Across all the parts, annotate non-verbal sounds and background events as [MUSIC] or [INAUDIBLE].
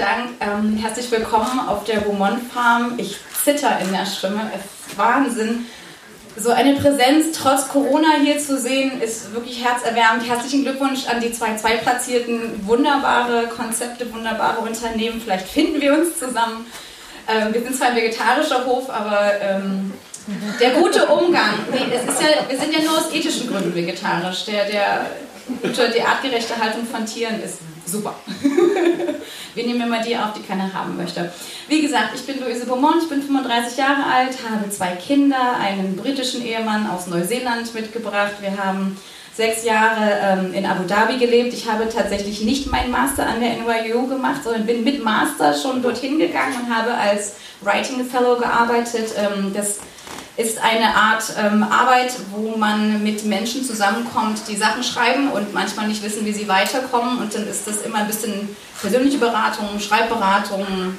Dank. Ähm, herzlich willkommen auf der Beaumont Farm. Ich zitter in der Stimme. Wahnsinn. So eine Präsenz trotz Corona hier zu sehen, ist wirklich herzerwärmend. Herzlichen Glückwunsch an die zwei Zweitplatzierten. Wunderbare Konzepte, wunderbare Unternehmen. Vielleicht finden wir uns zusammen. Ähm, wir sind zwar ein vegetarischer Hof, aber ähm, der gute Umgang. Nee, es ist ja, wir sind ja nur aus ethischen Gründen vegetarisch. Der, der die artgerechte Haltung von Tieren ist super. [LAUGHS] Wir nehmen immer die auf, die keiner haben möchte. Wie gesagt, ich bin Luise Beaumont, ich bin 35 Jahre alt, habe zwei Kinder, einen britischen Ehemann aus Neuseeland mitgebracht. Wir haben sechs Jahre ähm, in Abu Dhabi gelebt. Ich habe tatsächlich nicht meinen Master an der NYU gemacht, sondern bin mit Master schon dorthin gegangen und habe als Writing Fellow gearbeitet. Ähm, das ist eine Art ähm, Arbeit, wo man mit Menschen zusammenkommt, die Sachen schreiben und manchmal nicht wissen, wie sie weiterkommen. Und dann ist das immer ein bisschen persönliche Beratung, Schreibberatung,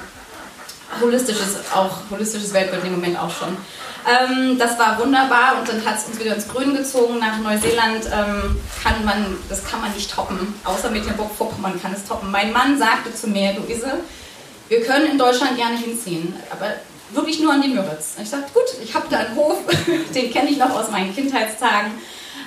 holistisches, auch holistisches Weltbild im Moment auch schon. Ähm, das war wunderbar und dann hat es uns wieder ins Grün gezogen nach Neuseeland. Ähm, kann man, das kann man nicht toppen, außer Mecklenburg-Vorpommern kann es toppen. Mein Mann sagte zu mir, Luise, wir können in Deutschland gerne hinziehen, aber wirklich nur an die Müritz. Ich sagte, gut, ich habe da einen Hof, [LAUGHS] den kenne ich noch aus meinen Kindheitstagen.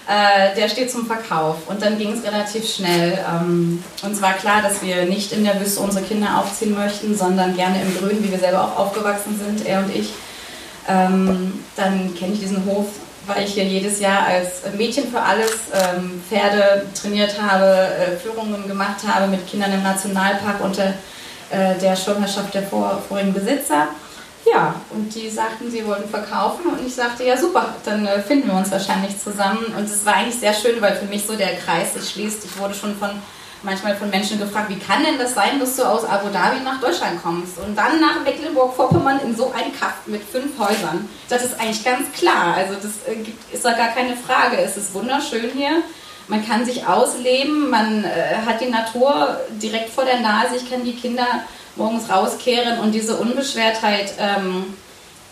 Äh, der steht zum Verkauf. Und dann ging es relativ schnell. Ähm, uns war klar, dass wir nicht in der Wüste unsere Kinder aufziehen möchten, sondern gerne im Grün, wie wir selber auch aufgewachsen sind, er und ich. Ähm, dann kenne ich diesen Hof, weil ich hier jedes Jahr als Mädchen für alles ähm, Pferde trainiert habe, äh, Führungen gemacht habe mit Kindern im Nationalpark unter äh, der Schirmherrschaft der vor, vorigen Besitzer. Ja, und die sagten, sie wollten verkaufen und ich sagte, ja super, dann äh, finden wir uns wahrscheinlich zusammen. Und es war eigentlich sehr schön, weil für mich so der Kreis sich schließt. Ich wurde schon von manchmal von Menschen gefragt, wie kann denn das sein, dass du aus Abu Dhabi nach Deutschland kommst und dann nach Mecklenburg-Vorpommern in so ein Kaff mit fünf Häusern. Das ist eigentlich ganz klar. Also das äh, ist da gar keine Frage. Es ist wunderschön hier. Man kann sich ausleben, man äh, hat die Natur direkt vor der Nase. Ich kann die Kinder morgens rauskehren und diese Unbeschwertheit ähm,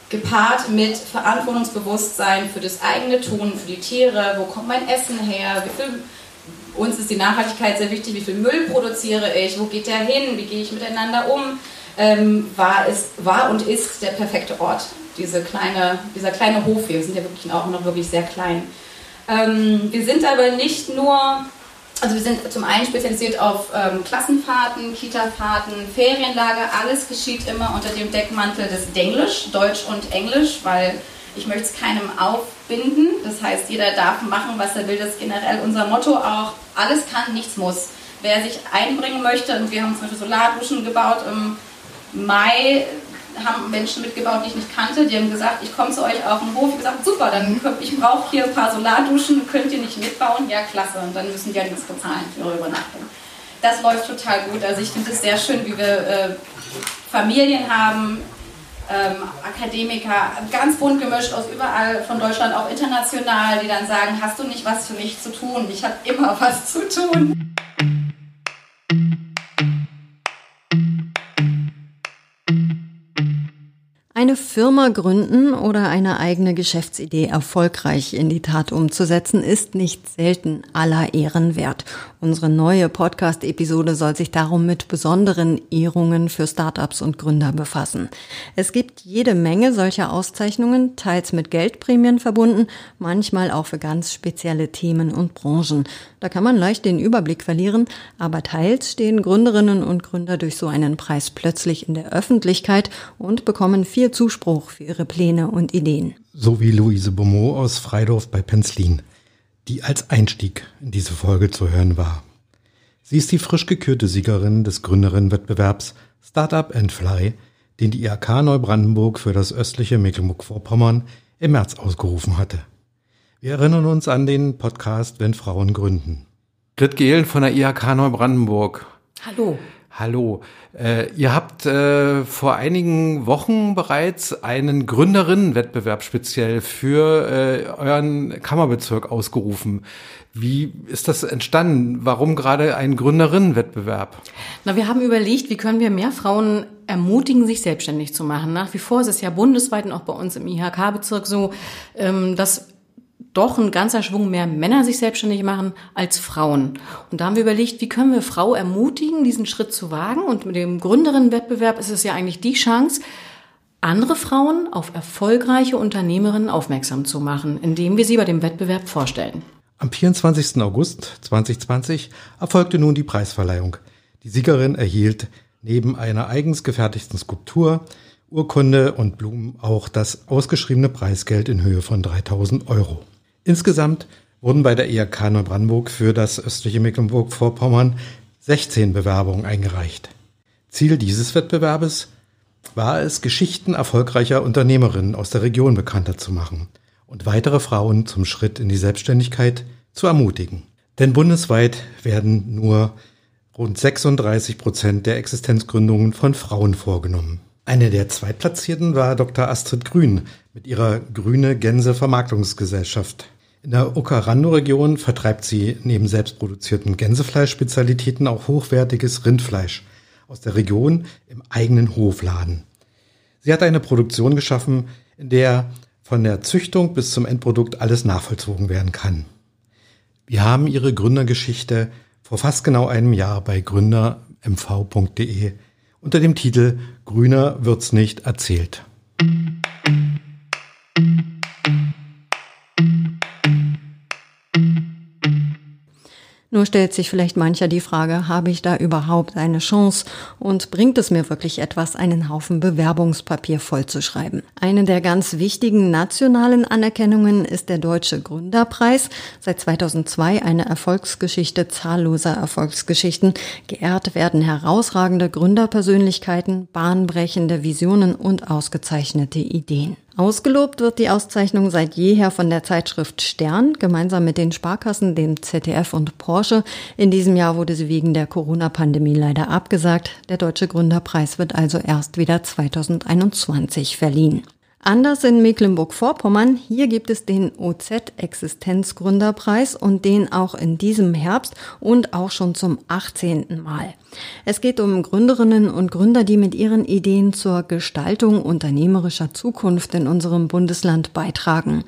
gepaart mit Verantwortungsbewusstsein für das eigene Tun, für die Tiere, wo kommt mein Essen her, wie viel, uns ist die Nachhaltigkeit sehr wichtig, wie viel Müll produziere ich, wo geht der hin, wie gehe ich miteinander um, ähm, war, es, war und ist der perfekte Ort, diese kleine, dieser kleine Hof hier, wir sind ja wirklich auch noch wirklich sehr klein. Ähm, wir sind aber nicht nur also wir sind zum einen spezialisiert auf ähm, Klassenfahrten, Kita-Fahrten, Ferienlager. Alles geschieht immer unter dem Deckmantel des Denglisch, Deutsch und Englisch, weil ich möchte es keinem aufbinden. Das heißt, jeder darf machen, was er will. Das ist generell unser Motto auch. Alles kann, nichts muss. Wer sich einbringen möchte, und wir haben zum Beispiel Solarduschen gebaut im Mai haben Menschen mitgebaut, die ich nicht kannte. Die haben gesagt, ich komme zu euch auf den Hof. Ich gesagt, super, dann ich brauche hier ein paar Solarduschen, könnt ihr nicht mitbauen? Ja, klasse. Und dann müssen die ja nichts bezahlen für ihre Übernachtung. Das läuft total gut. Also ich finde es sehr schön, wie wir äh, Familien haben, ähm, Akademiker, ganz bunt gemischt aus überall von Deutschland, auch international, die dann sagen, hast du nicht was für mich zu tun? Ich habe immer was zu tun. Eine Firma gründen oder eine eigene Geschäftsidee erfolgreich in die Tat umzusetzen, ist nicht selten aller Ehren wert. Unsere neue Podcast-Episode soll sich darum mit besonderen Ehrungen für Startups und Gründer befassen. Es gibt jede Menge solcher Auszeichnungen, teils mit Geldprämien verbunden, manchmal auch für ganz spezielle Themen und Branchen. Da kann man leicht den Überblick verlieren, aber teils stehen Gründerinnen und Gründer durch so einen Preis plötzlich in der Öffentlichkeit und bekommen viel Zuspruch für ihre Pläne und Ideen. So wie Luise Beaumont aus Freidorf bei Penzlin die als Einstieg in diese Folge zu hören war. Sie ist die frisch gekürte Siegerin des Gründerinnenwettbewerbs Startup and Fly, den die IHK Neubrandenburg für das östliche Mecklenburg-Vorpommern im März ausgerufen hatte. Wir erinnern uns an den Podcast Wenn Frauen gründen. Grit Gehlen von der IHK Neubrandenburg. Hallo. Hallo. Äh, ihr habt äh, vor einigen Wochen bereits einen Gründerinnenwettbewerb speziell für äh, euren Kammerbezirk ausgerufen. Wie ist das entstanden? Warum gerade ein Gründerinnenwettbewerb? Na, wir haben überlegt, wie können wir mehr Frauen ermutigen, sich selbstständig zu machen. Nach wie vor ist es ja bundesweit und auch bei uns im IHK-Bezirk so, ähm, dass doch ein ganzer Schwung mehr Männer sich selbstständig machen als Frauen. Und da haben wir überlegt, wie können wir Frau ermutigen, diesen Schritt zu wagen? Und mit dem Gründerinnenwettbewerb ist es ja eigentlich die Chance, andere Frauen auf erfolgreiche Unternehmerinnen aufmerksam zu machen, indem wir sie bei dem Wettbewerb vorstellen. Am 24. August 2020 erfolgte nun die Preisverleihung. Die Siegerin erhielt neben einer eigens gefertigten Skulptur, Urkunde und Blumen auch das ausgeschriebene Preisgeld in Höhe von 3000 Euro. Insgesamt wurden bei der IHK Neubrandenburg für das östliche Mecklenburg-Vorpommern 16 Bewerbungen eingereicht. Ziel dieses Wettbewerbes war es, Geschichten erfolgreicher Unternehmerinnen aus der Region bekannter zu machen und weitere Frauen zum Schritt in die Selbstständigkeit zu ermutigen. Denn bundesweit werden nur rund 36 Prozent der Existenzgründungen von Frauen vorgenommen. Eine der Zweitplatzierten war Dr. Astrid Grün mit ihrer Grüne Gänse Vermarktungsgesellschaft. In der Ocarando-Region vertreibt sie neben selbstproduzierten Gänsefleischspezialitäten auch hochwertiges Rindfleisch aus der Region im eigenen Hofladen. Sie hat eine Produktion geschaffen, in der von der Züchtung bis zum Endprodukt alles nachvollzogen werden kann. Wir haben ihre Gründergeschichte vor fast genau einem Jahr bei gründermv.de unter dem Titel Grüner wird's nicht erzählt. Nur stellt sich vielleicht mancher die Frage, habe ich da überhaupt eine Chance und bringt es mir wirklich etwas, einen Haufen Bewerbungspapier vollzuschreiben? Eine der ganz wichtigen nationalen Anerkennungen ist der Deutsche Gründerpreis, seit 2002 eine Erfolgsgeschichte zahlloser Erfolgsgeschichten. Geehrt werden herausragende Gründerpersönlichkeiten, bahnbrechende Visionen und ausgezeichnete Ideen. Ausgelobt wird die Auszeichnung seit jeher von der Zeitschrift Stern, gemeinsam mit den Sparkassen, dem ZDF und Porsche. In diesem Jahr wurde sie wegen der Corona-Pandemie leider abgesagt. Der Deutsche Gründerpreis wird also erst wieder 2021 verliehen. Anders in Mecklenburg-Vorpommern, hier gibt es den OZ-Existenzgründerpreis und den auch in diesem Herbst und auch schon zum 18. Mal. Es geht um Gründerinnen und Gründer, die mit ihren Ideen zur Gestaltung unternehmerischer Zukunft in unserem Bundesland beitragen.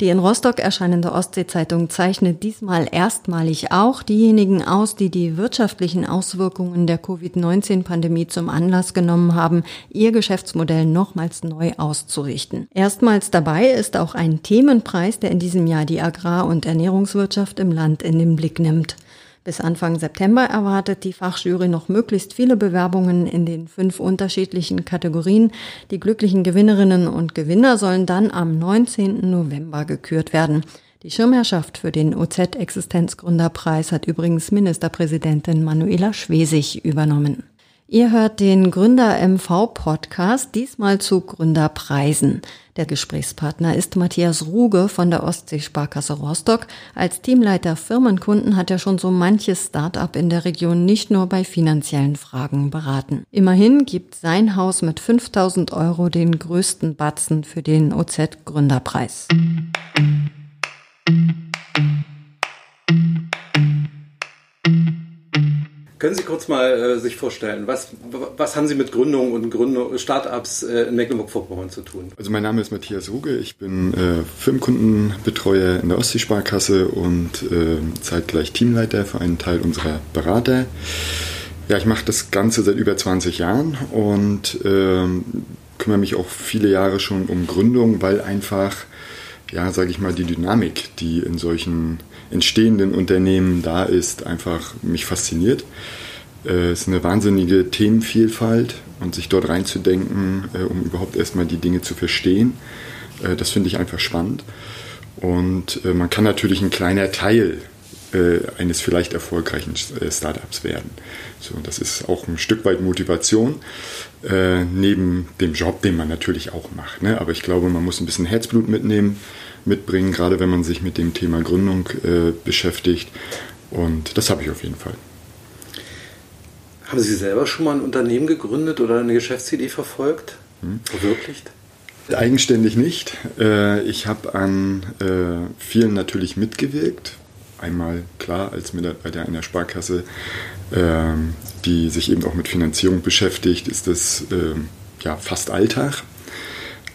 Die in Rostock erscheinende Ostsee-Zeitung zeichnet diesmal erstmalig auch diejenigen aus, die die wirtschaftlichen Auswirkungen der Covid-19-Pandemie zum Anlass genommen haben, ihr Geschäftsmodell nochmals neu auszurichten. Erstmals dabei ist auch ein Themenpreis, der in diesem Jahr die Agrar- und Ernährungswirtschaft im Land in den Blick nimmt. Bis Anfang September erwartet die Fachjury noch möglichst viele Bewerbungen in den fünf unterschiedlichen Kategorien. Die glücklichen Gewinnerinnen und Gewinner sollen dann am 19. November gekürt werden. Die Schirmherrschaft für den OZ-Existenzgründerpreis hat übrigens Ministerpräsidentin Manuela Schwesig übernommen. Ihr hört den Gründer MV Podcast, diesmal zu Gründerpreisen. Der Gesprächspartner ist Matthias Ruge von der Ostseesparkasse Rostock. Als Teamleiter Firmenkunden hat er schon so manches Start-up in der Region nicht nur bei finanziellen Fragen beraten. Immerhin gibt sein Haus mit 5000 Euro den größten Batzen für den OZ Gründerpreis. Können Sie kurz mal äh, sich vorstellen, was, was haben Sie mit Gründung und Gründung, Startups äh, in Mecklenburg-Vorpommern zu tun? Also mein Name ist Matthias Ruge, ich bin äh, Firmenkundenbetreuer in der Ostseesparkasse und äh, zeitgleich Teamleiter für einen Teil unserer Berater. Ja, ich mache das Ganze seit über 20 Jahren und ähm, kümmere mich auch viele Jahre schon um Gründung, weil einfach, ja, sage ich mal, die Dynamik, die in solchen entstehenden Unternehmen da ist, einfach mich fasziniert. Äh, es ist eine wahnsinnige Themenvielfalt und sich dort reinzudenken, äh, um überhaupt erstmal die Dinge zu verstehen, äh, das finde ich einfach spannend. Und man kann natürlich ein kleiner Teil eines vielleicht erfolgreichen Startups werden. So, das ist auch ein Stück weit Motivation, neben dem Job, den man natürlich auch macht. Ne? Aber ich glaube, man muss ein bisschen Herzblut mitnehmen mitbringen, gerade wenn man sich mit dem Thema Gründung äh, beschäftigt. Und das habe ich auf jeden Fall. Haben Sie selber schon mal ein Unternehmen gegründet oder eine Geschäftsidee verfolgt? Hm. Verwirklicht? Eigenständig nicht. Äh, ich habe an äh, vielen natürlich mitgewirkt. Einmal klar als Mitarbeiter einer Sparkasse, ähm, die sich eben auch mit Finanzierung beschäftigt, ist das ähm, ja fast Alltag.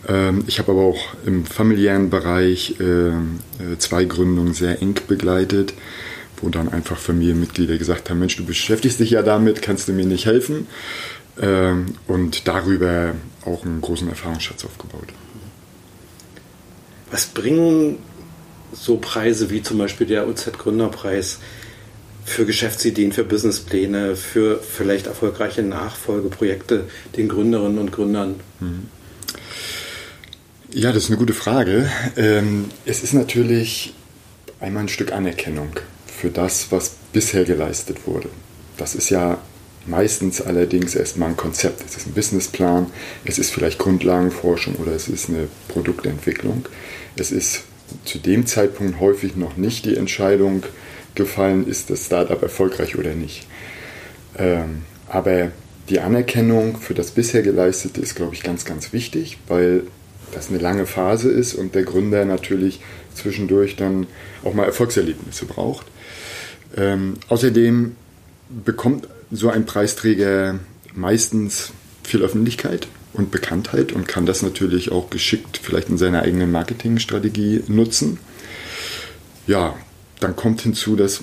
Ähm, ich habe aber auch im familiären Bereich äh, zwei Gründungen sehr eng begleitet, wo dann einfach Familienmitglieder gesagt haben, Mensch, du beschäftigst dich ja damit, kannst du mir nicht helfen? Ähm, und darüber auch einen großen Erfahrungsschatz aufgebaut. Was bringen so Preise wie zum Beispiel der OZ-Gründerpreis für Geschäftsideen, für Businesspläne, für vielleicht erfolgreiche Nachfolgeprojekte den Gründerinnen und Gründern? Mhm. Ja, das ist eine gute Frage. Ähm, es ist natürlich einmal ein Stück Anerkennung für das, was bisher geleistet wurde. Das ist ja meistens allerdings erstmal ein Konzept. Es ist ein Businessplan, es ist vielleicht Grundlagenforschung oder es ist eine Produktentwicklung. Es ist zu dem Zeitpunkt häufig noch nicht die Entscheidung gefallen, ist das Startup erfolgreich oder nicht. Ähm, aber die Anerkennung für das bisher geleistete ist, glaube ich, ganz, ganz wichtig, weil das eine lange Phase ist und der Gründer natürlich zwischendurch dann auch mal Erfolgserlebnisse braucht. Ähm, außerdem bekommt so ein Preisträger meistens viel Öffentlichkeit und Bekanntheit und kann das natürlich auch geschickt vielleicht in seiner eigenen Marketingstrategie nutzen. Ja, dann kommt hinzu, dass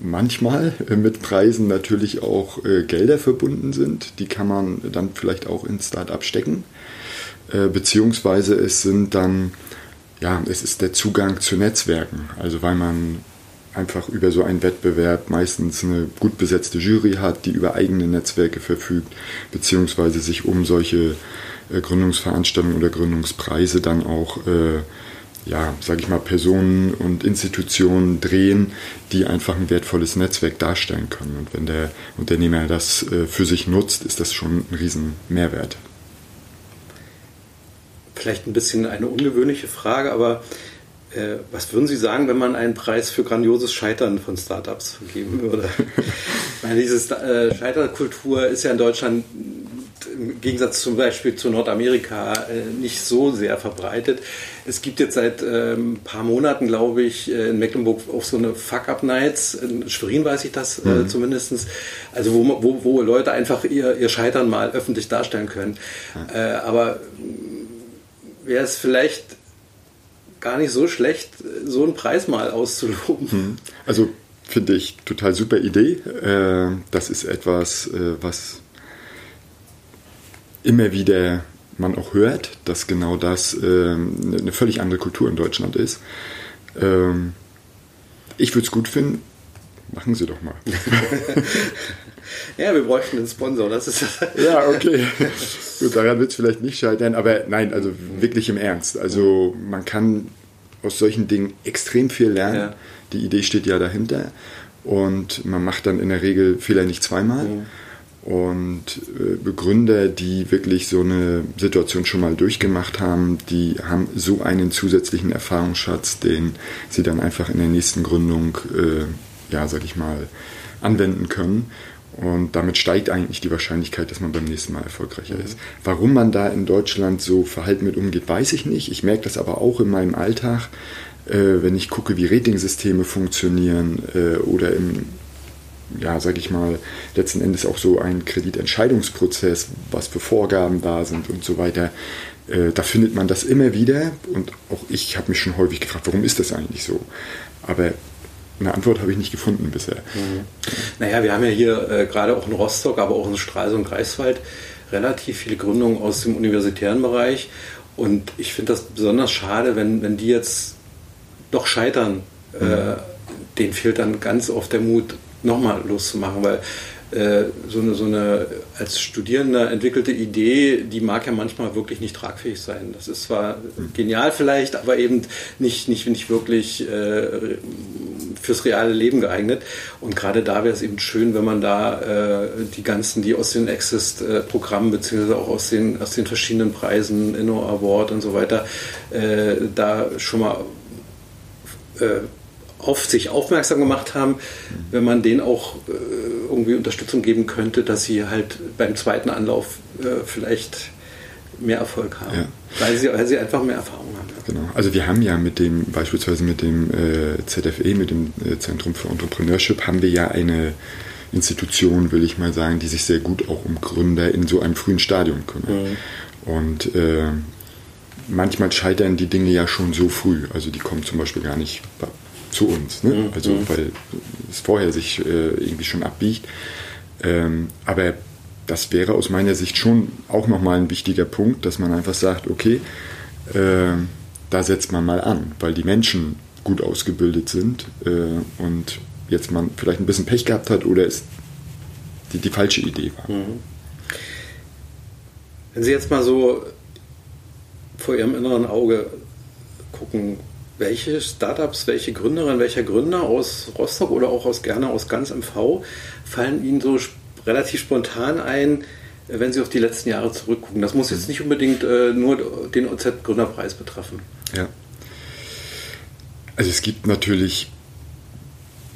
manchmal mit Preisen natürlich auch äh, Gelder verbunden sind. Die kann man dann vielleicht auch ins Startup stecken. Äh, beziehungsweise es sind dann, ja, es ist der Zugang zu Netzwerken. Also weil man einfach über so einen Wettbewerb meistens eine gut besetzte Jury hat, die über eigene Netzwerke verfügt, beziehungsweise sich um solche äh, Gründungsveranstaltungen oder Gründungspreise dann auch, äh, ja, sage ich mal, Personen und Institutionen drehen, die einfach ein wertvolles Netzwerk darstellen können. Und wenn der Unternehmer das äh, für sich nutzt, ist das schon ein riesen Mehrwert. Vielleicht ein bisschen eine ungewöhnliche Frage, aber äh, was würden Sie sagen, wenn man einen Preis für grandioses Scheitern von Startups vergeben würde? [LAUGHS] meine, diese äh, Scheiterkultur ist ja in Deutschland im Gegensatz zum Beispiel zu Nordamerika äh, nicht so sehr verbreitet. Es gibt jetzt seit ähm, ein paar Monaten, glaube ich, äh, in Mecklenburg auch so eine Fuck-Up-Nights. In Schwerin weiß ich das äh, mhm. zumindest. Also wo, wo, wo Leute einfach ihr, ihr Scheitern mal öffentlich darstellen können. Mhm. Äh, aber wäre es vielleicht gar nicht so schlecht, so einen Preis mal auszuloben. Hm. Also finde ich total super Idee. Äh, das ist etwas, äh, was immer wieder man auch hört, dass genau das ähm, eine völlig andere Kultur in Deutschland ist. Ähm, ich würde es gut finden, machen Sie doch mal. [LAUGHS] [LAUGHS] Ja, wir bräuchten einen Sponsor, das ist Ja, okay. Gut, daran wird es vielleicht nicht scheitern, aber nein, also wirklich im Ernst. Also man kann aus solchen Dingen extrem viel lernen. Ja. Die Idee steht ja dahinter und man macht dann in der Regel Fehler nicht zweimal. Mhm. Und äh, Begründer, die wirklich so eine Situation schon mal durchgemacht haben, die haben so einen zusätzlichen Erfahrungsschatz, den sie dann einfach in der nächsten Gründung, äh, ja, sag ich mal, anwenden können. Und damit steigt eigentlich die Wahrscheinlichkeit, dass man beim nächsten Mal erfolgreicher mhm. ist. Warum man da in Deutschland so verhalten mit umgeht, weiß ich nicht. Ich merke das aber auch in meinem Alltag, äh, wenn ich gucke, wie Ratingsysteme funktionieren äh, oder im, ja, sag ich mal, letzten Endes auch so ein Kreditentscheidungsprozess, was für Vorgaben da sind und so weiter. Äh, da findet man das immer wieder und auch ich habe mich schon häufig gefragt, warum ist das eigentlich so? Aber eine Antwort habe ich nicht gefunden bisher. Mhm. Naja, wir haben ja hier äh, gerade auch in Rostock, aber auch in Stralsund und Greifswald relativ viele Gründungen aus dem universitären Bereich. Und ich finde das besonders schade, wenn, wenn die jetzt doch scheitern. Äh, mhm. Äh, denen fehlt dann ganz oft der Mut, nochmal loszumachen, weil so eine, so eine als Studierender entwickelte Idee, die mag ja manchmal wirklich nicht tragfähig sein. Das ist zwar genial vielleicht, aber eben nicht, nicht, nicht wirklich äh, fürs reale Leben geeignet. Und gerade da wäre es eben schön, wenn man da äh, die ganzen, die aus den Exist-Programmen beziehungsweise auch aus den, aus den verschiedenen Preisen, Inno Award und so weiter, äh, da schon mal äh, auf sich aufmerksam gemacht haben, wenn man denen auch äh, irgendwie Unterstützung geben könnte, dass sie halt beim zweiten Anlauf äh, vielleicht mehr Erfolg haben, ja. weil, sie, weil sie einfach mehr Erfahrung haben. Genau. Also wir haben ja mit dem, beispielsweise mit dem äh, ZFE, mit dem äh, Zentrum für Entrepreneurship, haben wir ja eine Institution, will ich mal sagen, die sich sehr gut auch um Gründer in so einem frühen Stadium kümmert. Mhm. Und äh, manchmal scheitern die Dinge ja schon so früh. Also die kommen zum Beispiel gar nicht zu uns. Ne? Mhm. Also weil es vorher sich äh, irgendwie schon abbiegt. Ähm, aber das wäre aus meiner Sicht schon auch nochmal ein wichtiger Punkt, dass man einfach sagt, okay, äh, da setzt man mal an, weil die Menschen gut ausgebildet sind äh, und jetzt man vielleicht ein bisschen Pech gehabt hat oder es die, die falsche Idee war. Mhm. Wenn Sie jetzt mal so vor Ihrem inneren Auge gucken, welche Startups, welche Gründerinnen, welcher Gründer aus Rostock oder auch aus gerne aus ganz MV fallen Ihnen so relativ spontan ein, wenn Sie auf die letzten Jahre zurückgucken? Das muss jetzt nicht unbedingt äh, nur den OZ-Gründerpreis betreffen. Ja. Also es gibt natürlich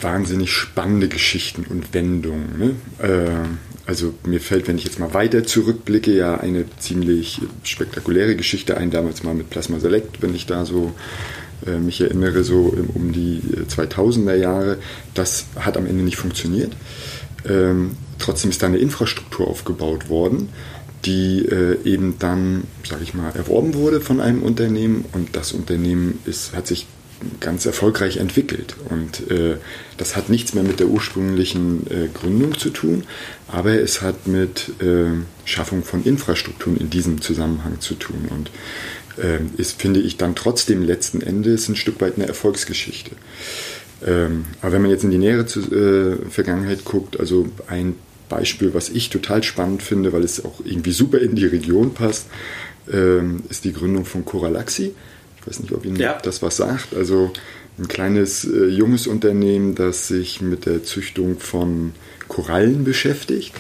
wahnsinnig spannende Geschichten und Wendungen. Ne? Äh, also mir fällt, wenn ich jetzt mal weiter zurückblicke, ja eine ziemlich spektakuläre Geschichte ein, damals mal mit Plasma Select, wenn ich da so äh, mich erinnere, so um die 2000er Jahre. Das hat am Ende nicht funktioniert. Ähm, trotzdem ist da eine Infrastruktur aufgebaut worden, die äh, eben dann, sage ich mal, erworben wurde von einem Unternehmen und das Unternehmen ist, hat sich ganz erfolgreich entwickelt. Und äh, das hat nichts mehr mit der ursprünglichen äh, Gründung zu tun, aber es hat mit äh, Schaffung von Infrastrukturen in diesem Zusammenhang zu tun. Und äh, ist, finde ich, dann trotzdem letzten Endes ein Stück weit eine Erfolgsgeschichte. Ähm, aber wenn man jetzt in die nähere äh, Vergangenheit guckt, also ein Beispiel, was ich total spannend finde, weil es auch irgendwie super in die Region passt, ähm, ist die Gründung von Coralaxi. Ich weiß nicht, ob Ihnen ja. das was sagt. Also ein kleines äh, junges Unternehmen, das sich mit der Züchtung von Korallen beschäftigt.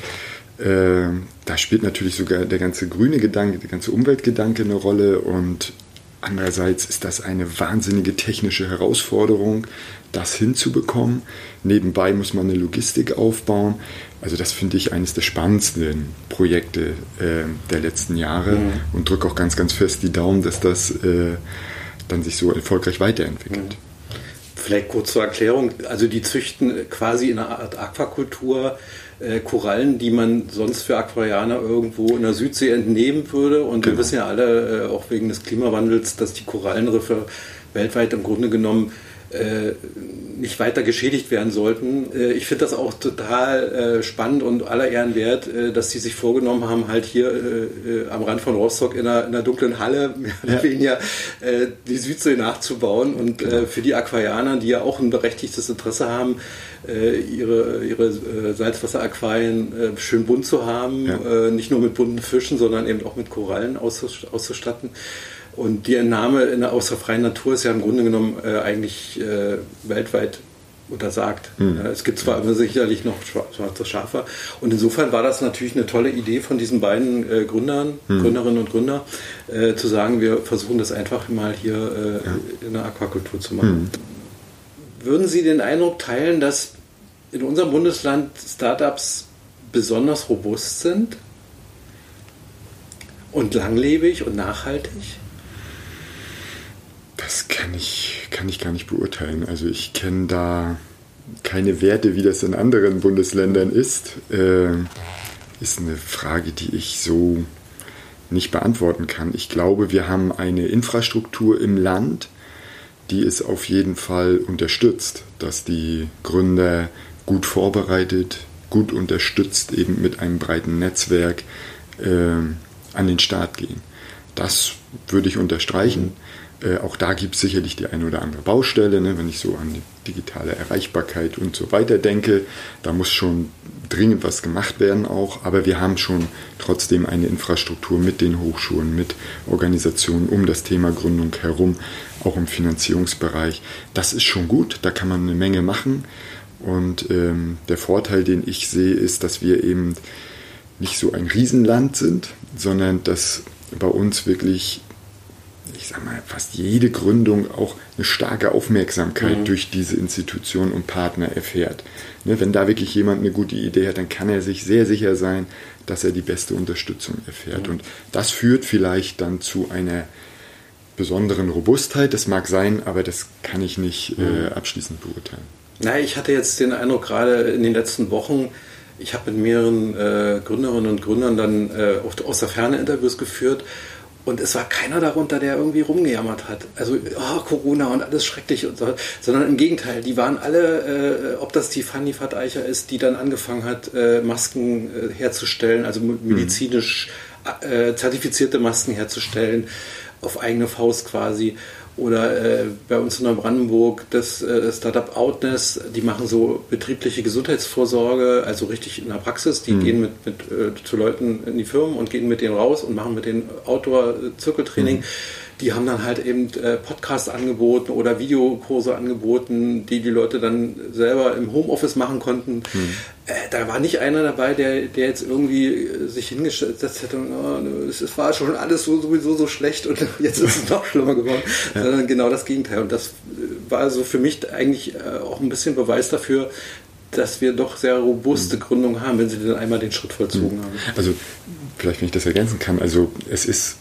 Äh, da spielt natürlich sogar der ganze grüne Gedanke, der ganze Umweltgedanke eine Rolle und andererseits ist das eine wahnsinnige technische Herausforderung, das hinzubekommen. Nebenbei muss man eine Logistik aufbauen. Also das finde ich eines der spannendsten Projekte äh, der letzten Jahre mhm. und drücke auch ganz, ganz fest die Daumen, dass das äh, dann sich so erfolgreich weiterentwickelt. Mhm. Vielleicht kurz zur Erklärung. Also die züchten quasi in einer Art Aquakultur äh, Korallen, die man sonst für Aquarianer irgendwo in der Südsee entnehmen würde. Und genau. wir wissen ja alle, äh, auch wegen des Klimawandels, dass die Korallenriffe weltweit im Grunde genommen äh, nicht weiter geschädigt werden sollten. Äh, ich finde das auch total äh, spannend und aller Ehren wert, dass sie sich vorgenommen haben, halt hier am Rand von Rostock in einer, in einer dunklen Halle [LAUGHS] mehr oder ja. weniger die Südsee nachzubauen und genau. für die Aquarianer, die ja auch ein berechtigtes Interesse haben, ihre, ihre Salzwasseraquarien schön bunt zu haben, ja. nicht nur mit bunten Fischen, sondern eben auch mit Korallen auszustatten. Und die Entnahme in aus der freien Natur ist ja im Grunde genommen äh, eigentlich äh, weltweit untersagt. Mhm. es gibt zwar immer sicherlich noch schwarze Schafe. Und insofern war das natürlich eine tolle Idee von diesen beiden äh, Gründern, mhm. Gründerinnen und Gründer, äh, zu sagen, wir versuchen das einfach mal hier äh, ja. in der Aquakultur zu machen. Mhm. Würden Sie den Eindruck teilen, dass in unserem Bundesland Startups besonders robust sind und langlebig und nachhaltig? Das kann ich, kann ich gar nicht beurteilen. Also ich kenne da keine Werte, wie das in anderen Bundesländern ist. Äh, ist eine Frage, die ich so nicht beantworten kann. Ich glaube, wir haben eine Infrastruktur im Land, die es auf jeden Fall unterstützt, dass die Gründer gut vorbereitet, gut unterstützt, eben mit einem breiten Netzwerk äh, an den Start gehen. Das würde ich unterstreichen. Äh, auch da gibt es sicherlich die eine oder andere Baustelle, ne, wenn ich so an die digitale Erreichbarkeit und so weiter denke. Da muss schon dringend was gemacht werden auch, aber wir haben schon trotzdem eine Infrastruktur mit den Hochschulen, mit Organisationen um das Thema Gründung herum, auch im Finanzierungsbereich. Das ist schon gut, da kann man eine Menge machen. Und ähm, der Vorteil, den ich sehe, ist, dass wir eben nicht so ein Riesenland sind, sondern dass bei uns wirklich ich sag mal, fast jede Gründung auch eine starke Aufmerksamkeit mhm. durch diese Institution und Partner erfährt. Ne, wenn da wirklich jemand eine gute Idee hat, dann kann er sich sehr sicher sein, dass er die beste Unterstützung erfährt. Mhm. Und das führt vielleicht dann zu einer besonderen Robustheit. Das mag sein, aber das kann ich nicht äh, mhm. äh, abschließend beurteilen. Na, ich hatte jetzt den Eindruck, gerade in den letzten Wochen, ich habe mit mehreren äh, Gründerinnen und Gründern dann äh, aus der Ferne Interviews geführt Und es war keiner darunter, der irgendwie rumgejammert hat. Also, oh, Corona und alles schrecklich und so. Sondern im Gegenteil, die waren alle, äh, ob das die Fanny Fateicher ist, die dann angefangen hat, äh, Masken äh, herzustellen, also medizinisch äh, zertifizierte Masken herzustellen, auf eigene Faust quasi oder äh, bei uns in Neubrandenburg das äh, Startup Outness, die machen so betriebliche Gesundheitsvorsorge, also richtig in der Praxis. Die mhm. gehen mit, mit äh, zu Leuten in die Firmen und gehen mit denen raus und machen mit denen Outdoor-Zirkeltraining. Mhm die haben dann halt eben äh, Podcasts angeboten oder Videokurse angeboten, die die Leute dann selber im Homeoffice machen konnten. Hm. Äh, da war nicht einer dabei, der, der jetzt irgendwie äh, sich hingesetzt hätte und oh, es war schon alles so, sowieso so schlecht und [LAUGHS] jetzt ist es noch schlimmer geworden. Ja. Sondern genau das Gegenteil. Und das war so für mich eigentlich auch ein bisschen Beweis dafür, dass wir doch sehr robuste hm. Gründungen haben, wenn sie dann einmal den Schritt vollzogen hm. haben. Also vielleicht, wenn ich das ergänzen kann, also es ist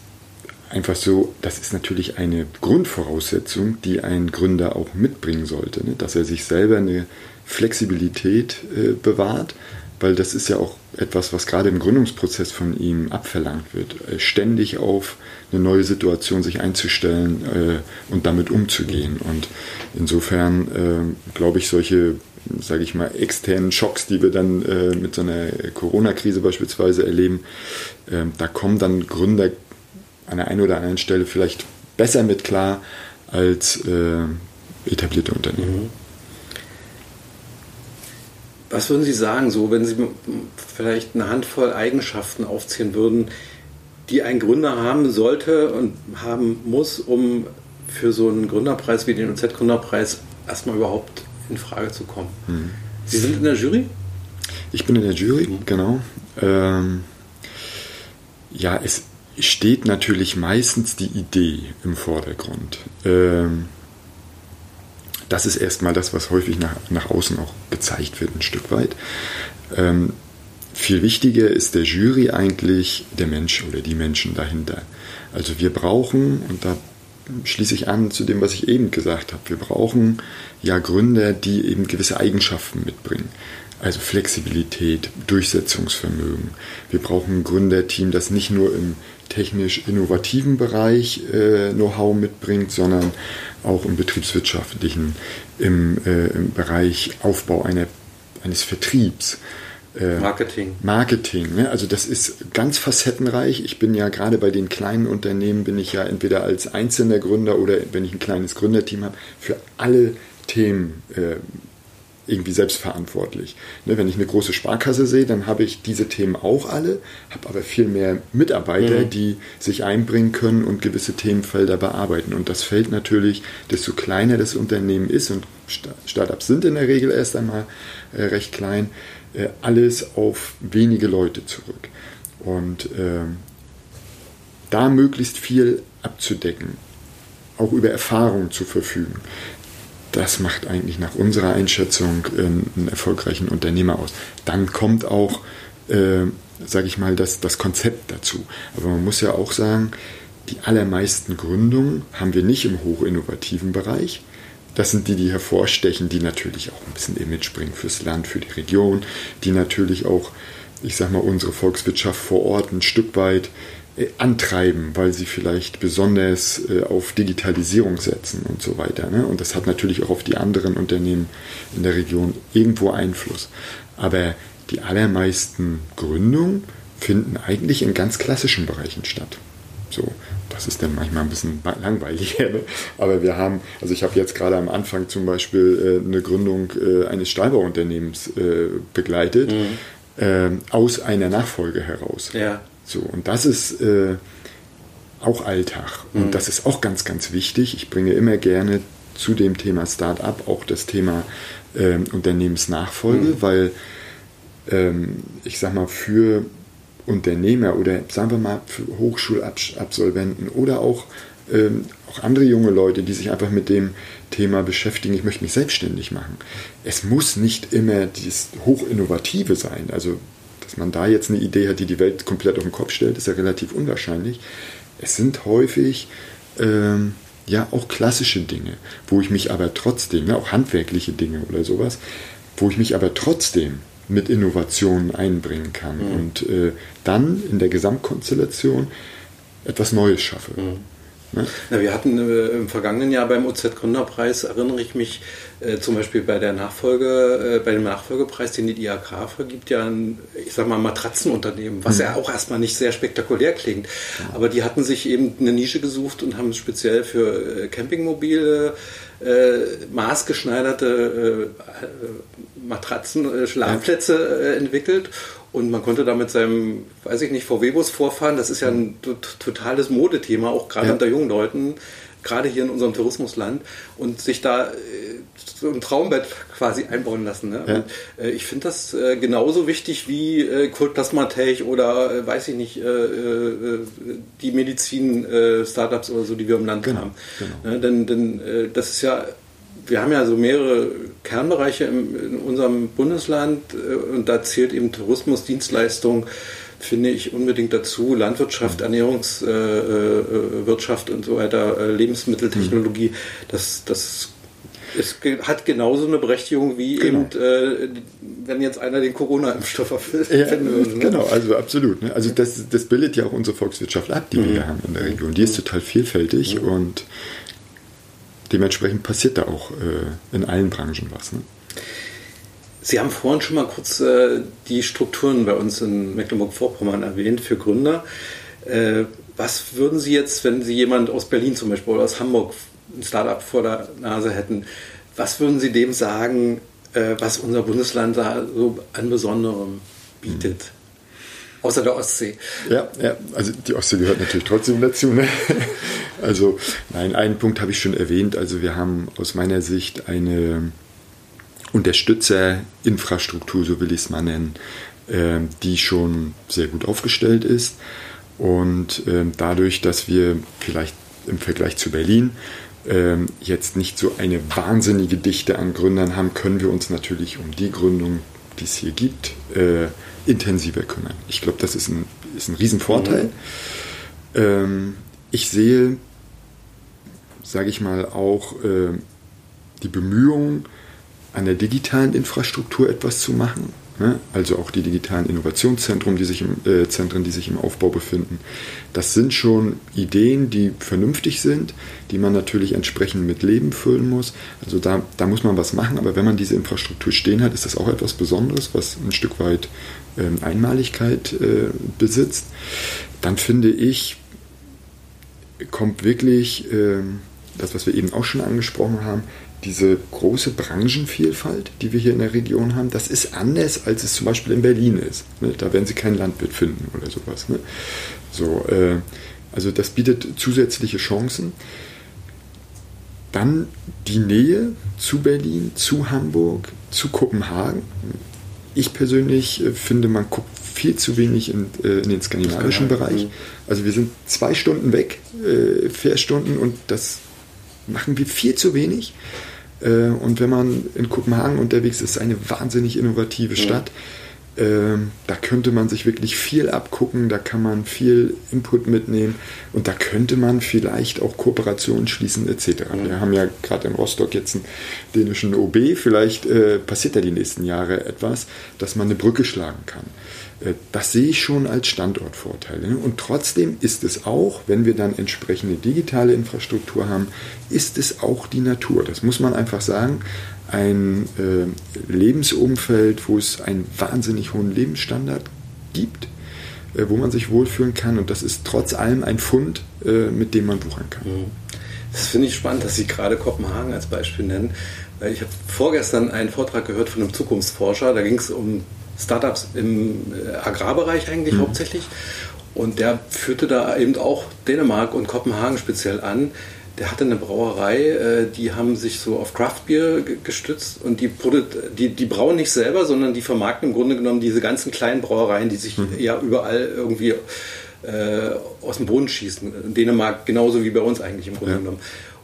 einfach so, das ist natürlich eine Grundvoraussetzung, die ein Gründer auch mitbringen sollte, ne? dass er sich selber eine Flexibilität äh, bewahrt, weil das ist ja auch etwas, was gerade im Gründungsprozess von ihm abverlangt wird, äh, ständig auf eine neue Situation sich einzustellen äh, und damit umzugehen. Und insofern äh, glaube ich, solche sage ich mal, externen Schocks, die wir dann äh, mit so einer Corona-Krise beispielsweise erleben, äh, da kommen dann Gründer an der einen oder anderen Stelle vielleicht besser mit klar als äh, etablierte Unternehmen. Mhm. Was würden Sie sagen, so wenn Sie vielleicht eine Handvoll Eigenschaften aufzählen würden, die ein Gründer haben sollte und haben muss, um für so einen Gründerpreis wie den OZ-Gründerpreis erstmal überhaupt in Frage zu kommen? Mhm. Sie sind in der Jury? Ich bin in der Jury, mhm. genau. Ähm, ja, es, steht natürlich meistens die Idee im Vordergrund. Ähm, das ist erstmal das, was häufig nach, nach außen auch gezeigt wird, ein Stück weit. Ähm, viel wichtiger ist der Jury eigentlich der Mensch oder die Menschen dahinter. Also wir brauchen, und da schließe ich an zu dem, was ich eben gesagt habe, wir brauchen ja Gründer, die eben gewisse Eigenschaften mitbringen. Also Flexibilität, Durchsetzungsvermögen. Wir brauchen ein Gründerteam, das nicht nur im technisch innovativen Bereich äh, Know-how mitbringt, sondern auch im betriebswirtschaftlichen, im, äh, im Bereich Aufbau einer, eines Vertriebs. Äh, Marketing. Marketing, ne? also das ist ganz facettenreich. Ich bin ja gerade bei den kleinen Unternehmen, bin ich ja entweder als einzelner Gründer oder wenn ich ein kleines Gründerteam habe, für alle Themen äh, irgendwie selbstverantwortlich. Ne, wenn ich eine große Sparkasse sehe, dann habe ich diese Themen auch alle, habe aber viel mehr Mitarbeiter, mhm. die sich einbringen können und gewisse Themenfelder bearbeiten. Und das fällt natürlich, desto kleiner das Unternehmen ist, und Startups sind in der Regel erst einmal äh, recht klein, äh, alles auf wenige Leute zurück. Und äh, da möglichst viel abzudecken, auch über Erfahrung zu verfügen das macht eigentlich nach unserer Einschätzung äh, einen erfolgreichen Unternehmer aus. Dann kommt auch, äh, sage ich mal, das, das Konzept dazu. Aber man muss ja auch sagen, die allermeisten Gründungen haben wir nicht im hochinnovativen Bereich. Das sind die, die hervorstechen, die natürlich auch ein bisschen Image bringen fürs Land, für die Region, die natürlich auch, ich sag mal, unsere Volkswirtschaft vor Ort ein Stück weit antreiben, weil sie vielleicht besonders äh, auf Digitalisierung setzen und so weiter. Ne? Und das hat natürlich auch auf die anderen Unternehmen in der Region irgendwo Einfluss. Aber die allermeisten Gründungen finden eigentlich in ganz klassischen Bereichen statt. So, das ist dann manchmal ein bisschen langweilig. [LAUGHS] Ne? Aber wir haben, also ich habe jetzt gerade am Anfang zum Beispiel äh, eine Gründung eines Stahlbauunternehmens begleitet, mhm. Ähm, aus einer Nachfolge heraus. Ja. So, und das ist äh, auch Alltag. Und mhm. das ist auch ganz, ganz wichtig. Ich bringe immer gerne zu dem Thema Start-up auch das Thema äh, Unternehmensnachfolge, mhm. weil ähm, ich sag mal, für Unternehmer oder sagen wir mal für Hochschulabsolventen oder auch, ähm, auch andere junge Leute, die sich einfach mit dem Thema beschäftigen, ich möchte mich selbstständig machen. Es muss nicht immer dieses Hochinnovative sein. Also dass man da jetzt eine Idee hat, die die Welt komplett auf den Kopf stellt, ist ja relativ unwahrscheinlich. Es sind häufig ähm, ja auch klassische Dinge, wo ich mich aber trotzdem, ja, auch handwerkliche Dinge oder sowas, wo ich mich aber trotzdem mit Innovationen einbringen kann. Mhm. Und äh, dann in der Gesamtkonstellation etwas Neues schaffe. Mhm. Ne? Na, wir hatten äh, im vergangenen Jahr beim OZ Gründerpreis, erinnere ich mich, äh, zum Beispiel bei der Nachfolge, äh, bei dem Nachfolgepreis, den die IHK vergibt, ja ein, ich sag mal, Matratzenunternehmen, was mhm. ja auch erstmal nicht sehr spektakulär klingt. Mhm. Aber die hatten sich eben eine Nische gesucht und haben speziell für äh, Campingmobile äh, maßgeschneiderte äh, Matratzen, Schlafplätze entwickelt und man konnte da mit seinem, weiß ich nicht, VW-Bus vorfahren. Das ist ja ein totales Modethema, auch gerade ja. unter jungen Leuten, gerade hier in unserem Tourismusland. Und sich da äh, so ein Traumbett quasi einbauen lassen. Ne? Ja. Und, äh, ich finde das äh, genauso wichtig wie äh, Kultplasmatech oder, äh, weiß ich nicht, äh, die Medizin-Startups oder so, die wir im Land genau, haben. Genau. Ne? Denn, denn das ist ja wir haben ja so mehrere Kernbereiche im, in unserem Bundesland äh, und da zählt eben Tourismus, Dienstleistung, finde ich unbedingt dazu, Landwirtschaft, mhm. Ernährungswirtschaft äh, äh, und so weiter, Lebensmitteltechnologie, das, das es hat genauso eine Berechtigung wie genau. eben, äh, wenn jetzt einer den Corona-Impfstoff erfüllt. Ja, ne? Genau, also absolut. Ne? Also das, das bildet ja auch unsere Volkswirtschaft ab, die mhm. wir haben in der Region. Die ist total vielfältig mhm. und dementsprechend passiert da auch äh, in allen Branchen was. Ne? Sie haben vorhin schon mal kurz äh, die Strukturen bei uns in Mecklenburg-Vorpommern erwähnt für Gründer. Äh, was würden Sie jetzt, wenn Sie jemand aus Berlin zum Beispiel oder aus Hamburg ein Startup vor der Nase hätten, was würden Sie dem sagen, äh, was unser Bundesland da so an Besonderem bietet? Hm. Außer der Ostsee. Ja, ja, also die Ostsee gehört natürlich trotzdem dazu. Ne? [LAUGHS] Also, nein, einen Punkt habe ich schon erwähnt. Also, wir haben aus meiner Sicht eine Unterstützerinfrastruktur, so will ich es mal nennen, ähm, die schon sehr gut aufgestellt ist. Und ähm, dadurch, dass wir vielleicht im Vergleich zu Berlin ähm, jetzt nicht so eine wahnsinnige Dichte an Gründern haben, können wir uns natürlich um die Gründung, die es hier gibt, äh, intensiver kümmern. Ich glaube, das ist ein, ist ein Riesenvorteil. Mhm. ich sehe sage ich mal, auch äh, die Bemühungen, an der digitalen Infrastruktur etwas zu machen. Ne? Also auch die digitalen Innovationszentren, die sich im, äh, Zentren, die sich im Aufbau befinden. Das sind schon Ideen, die vernünftig sind, die man natürlich entsprechend mit Leben füllen muss. Also da, da muss man was machen, aber wenn man diese Infrastruktur stehen hat, ist das auch etwas Besonderes, was ein Stück weit ähm, Einmaligkeit äh, besitzt. Dann finde ich, kommt wirklich ähm, das, was wir eben auch schon angesprochen haben, diese große Branchenvielfalt, die wir hier in der Region haben, das ist anders, als es zum Beispiel in Berlin ist. Ne? Da werden Sie keinen Landwirt finden oder sowas. Ne? So, äh, also das bietet zusätzliche Chancen. Dann die Nähe zu Berlin, zu Hamburg, zu Kopenhagen. Ich persönlich äh, finde, man guckt viel zu wenig in, äh, in den skandinavischen Bereich. Also wir sind zwei Stunden weg, äh, Fährstunden und das machen wir viel zu wenig. Äh, und wenn man in Kopenhagen unterwegs ist, ist eine wahnsinnig innovative Stadt. Ja. Da könnte man sich wirklich viel abgucken, da kann man viel Input mitnehmen und da könnte man vielleicht auch Kooperationen schließen etc. Ja. Wir haben ja gerade in Rostock jetzt einen dänischen OB, vielleicht äh, passiert da die nächsten Jahre etwas, dass man eine Brücke schlagen kann. Äh, das sehe ich schon als Standortvorteil. Ne? Und trotzdem ist es auch, wenn wir dann entsprechende digitale Infrastruktur haben, ist es auch die Natur. Das muss man einfach sagen. Ein äh, Lebensumfeld, wo es einen wahnsinnig hohen Lebensstandard gibt, äh, wo man sich wohlfühlen kann. Und das ist trotz allem ein Fund, mit dem man wuchern kann. Mhm. Das finde ich spannend, dass Sie gerade Kopenhagen als Beispiel nennen. Ich habe vorgestern einen Vortrag gehört von einem Zukunftsforscher, da ging es um Startups im äh, Agrarbereich eigentlich mhm. hauptsächlich. Und der führte da eben auch Dänemark und Kopenhagen speziell an. Der hatte eine Brauerei, äh, die haben sich so auf Craftbier gestützt und die, die, die brauen nicht selber, sondern die vermarkten im Grunde genommen diese ganzen kleinen Brauereien, die sich mhm. ja überall irgendwie äh, aus dem Boden schießen. In Dänemark genauso wie bei uns eigentlich im Grunde ja. genommen.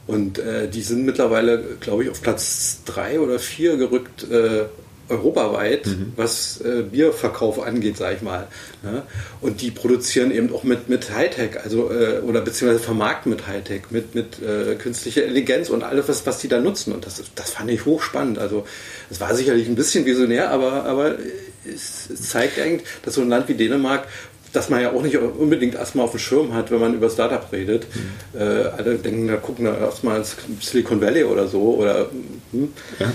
Und äh, die sind mittlerweile, glaube ich, auf Platz drei oder vier gerückt äh, europaweit, mhm. was äh, Bierverkauf angeht, sage ich mal. Ne? Und die produzieren eben auch mit, mit Hightech, also äh, oder beziehungsweise vermarkten mit Hightech, mit, mit äh, künstlicher Intelligenz und alles, was, was die da nutzen. Und das, das fand ich hochspannend. Also es war sicherlich ein bisschen visionär, aber, aber es, es zeigt eigentlich, dass so ein Land wie Dänemark das man ja auch nicht unbedingt erstmal auf dem Schirm hat, wenn man über Startup redet. Mhm. Äh, alle denken, da gucken da erstmal ins Silicon Valley oder so. Oder, hm. ja.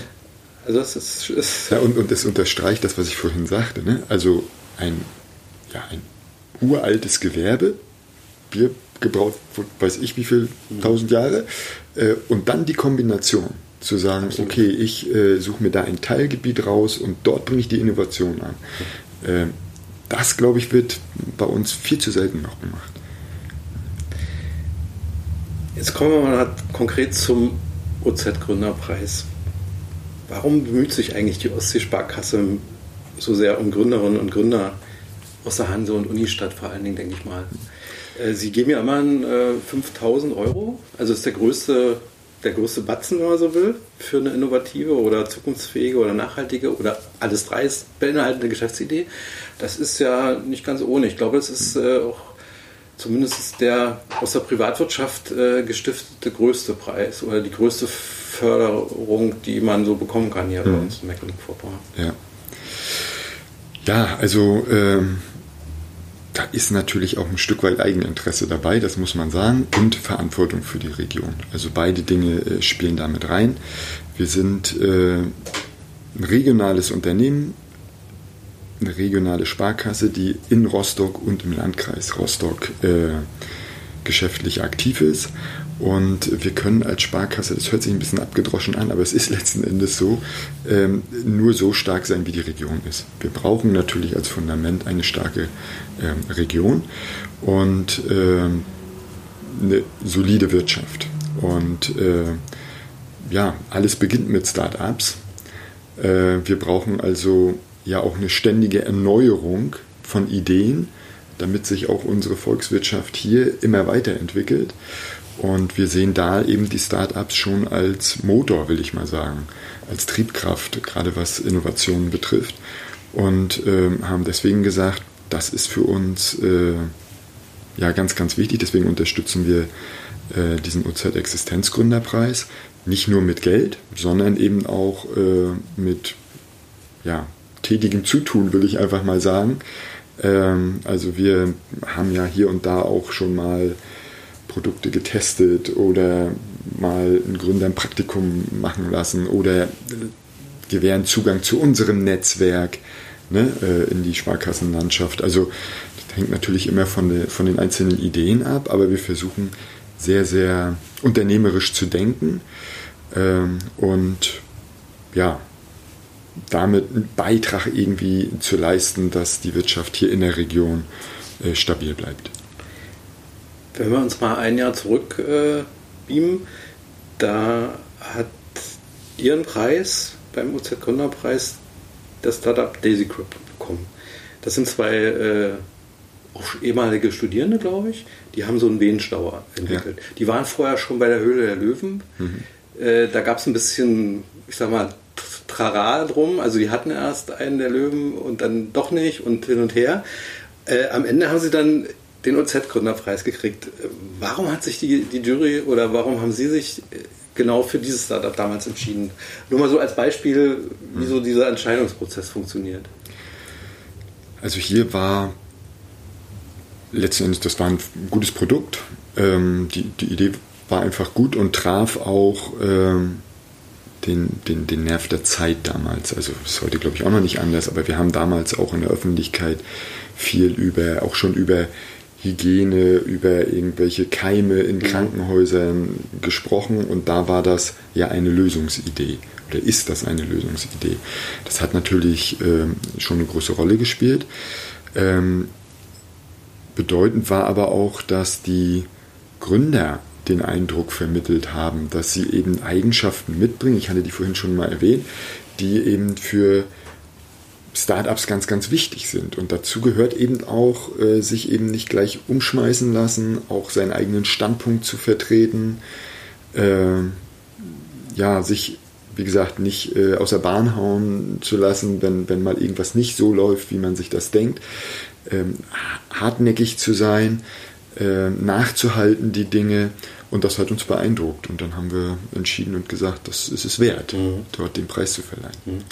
Also das ist, [LAUGHS] ist ja, und, und das unterstreicht das, was ich vorhin sagte. Ne? Also ein, ja, ein uraltes Gewerbe, Bier gebraut, weiß ich wie viel, tausend Jahre, äh, und dann die Kombination zu sagen, Absolut. okay, ich äh, suche mir da ein Teilgebiet raus und dort bringe ich die Innovation an. Äh, das, glaube ich, wird bei uns viel zu selten noch gemacht. Jetzt kommen wir mal konkret zum OZ-Gründerpreis. Warum bemüht sich eigentlich die Ostseesparkasse so sehr um Gründerinnen und Gründer aus der Hanse- und Unistadt vor allen Dingen, denke ich mal? Äh, Sie geben ja immer äh, 5000 Euro, also ist der größte, der größte Batzen, wenn man so will, für eine innovative oder zukunftsfähige oder nachhaltige oder alles drei beinhaltende Geschäftsidee. Das ist ja nicht ganz ohne. Ich glaube, das ist äh, auch zumindest der aus der Privatwirtschaft äh, gestiftete größte Preis oder die größte Förderung, die man so bekommen kann hier mhm. bei uns in Mecklenburg-Vorpommern. Ja. ja, also ähm, da ist natürlich auch ein Stück weit Eigeninteresse dabei, das muss man sagen, und Verantwortung für die Region. Also beide Dinge äh, spielen damit rein. Wir sind äh, ein regionales Unternehmen, eine regionale Sparkasse, die in Rostock und im Landkreis Rostock äh, geschäftlich aktiv ist. Und wir können als Sparkasse, das hört sich ein bisschen abgedroschen an, aber es ist [LAUGHS] letzten Endes so, ähm, nur so stark sein, wie die Region ist. Wir brauchen natürlich als Fundament eine starke ähm, Region und ähm, eine solide Wirtschaft. Und äh, ja, alles beginnt mit Start-ups. Äh, wir brauchen also ja auch eine ständige Erneuerung von Ideen, damit sich auch unsere Volkswirtschaft hier immer weiterentwickelt. Und wir sehen da eben die Start-ups schon als Motor, will ich mal sagen, als Triebkraft, gerade was Innovationen betrifft. Und äh, haben deswegen gesagt, das ist für uns äh, ja ganz, ganz wichtig. Deswegen unterstützen wir äh, diesen OZ-Existenzgründerpreis. Nicht nur mit Geld, sondern eben auch äh, mit ja, tätigem Zutun, will ich einfach mal sagen. Ähm, also wir haben ja hier und da auch schon mal Produkte getestet oder mal einen Gründer ein Praktikum machen lassen oder gewähren Zugang zu unserem Netzwerk ne, äh, in die Sparkassenlandschaft. Also das hängt natürlich immer von, de, von den einzelnen Ideen ab, aber wir versuchen sehr, sehr unternehmerisch zu denken ähm, und ja, damit einen Beitrag irgendwie zu leisten, dass die Wirtschaft hier in der Region äh, stabil bleibt. Wenn wir uns mal ein Jahr zurück äh, beamen, da hat Ihren Preis beim UZ Gründerpreis das Startup Daisy Crypt bekommen. Das sind zwei äh, auch ehemalige Studierende, glaube ich, die haben so einen Venenstauer entwickelt. Ja. Die waren vorher schon bei der Höhle der Löwen. Mhm. Äh, da gab es ein bisschen, ich sag mal, Trara drum. Also die hatten erst einen der Löwen und dann doch nicht und hin und her. Äh, am Ende haben sie dann den OZ-Gründerpreis gekriegt. Warum hat sich die, die Jury oder warum haben Sie sich genau für dieses Startup damals entschieden? Nur mal so als Beispiel, wie so dieser Entscheidungsprozess funktioniert. Also hier war letzten Endes, das war ein gutes Produkt. Ähm, die, die Idee war einfach gut und traf auch ähm, den, den, den Nerv der Zeit damals. Also ist heute, glaube ich, auch noch nicht anders, aber wir haben damals auch in der Öffentlichkeit viel über, auch schon über Hygiene, über irgendwelche Keime in. Krankenhäusern gesprochen und da war das ja eine Lösungsidee oder ist das eine Lösungsidee. Das hat natürlich ähm, schon eine große Rolle gespielt. Ähm, bedeutend war aber auch, dass die Gründer den Eindruck vermittelt haben, dass sie eben Eigenschaften mitbringen, ich hatte die vorhin schon mal erwähnt, die eben für Startups ganz, ganz wichtig sind. Und dazu gehört eben auch, äh, sich eben nicht gleich umschmeißen lassen, auch seinen eigenen Standpunkt zu vertreten, äh, ja, sich, wie gesagt, nicht äh, aus der Bahn hauen zu lassen, wenn, wenn mal irgendwas nicht so läuft, wie man sich das denkt, ähm, hartnäckig zu sein, äh, nachzuhalten, die Dinge. Und das hat uns beeindruckt. Und dann haben wir entschieden und gesagt, das ist es wert, mhm. dort den Preis zu verleihen. Mhm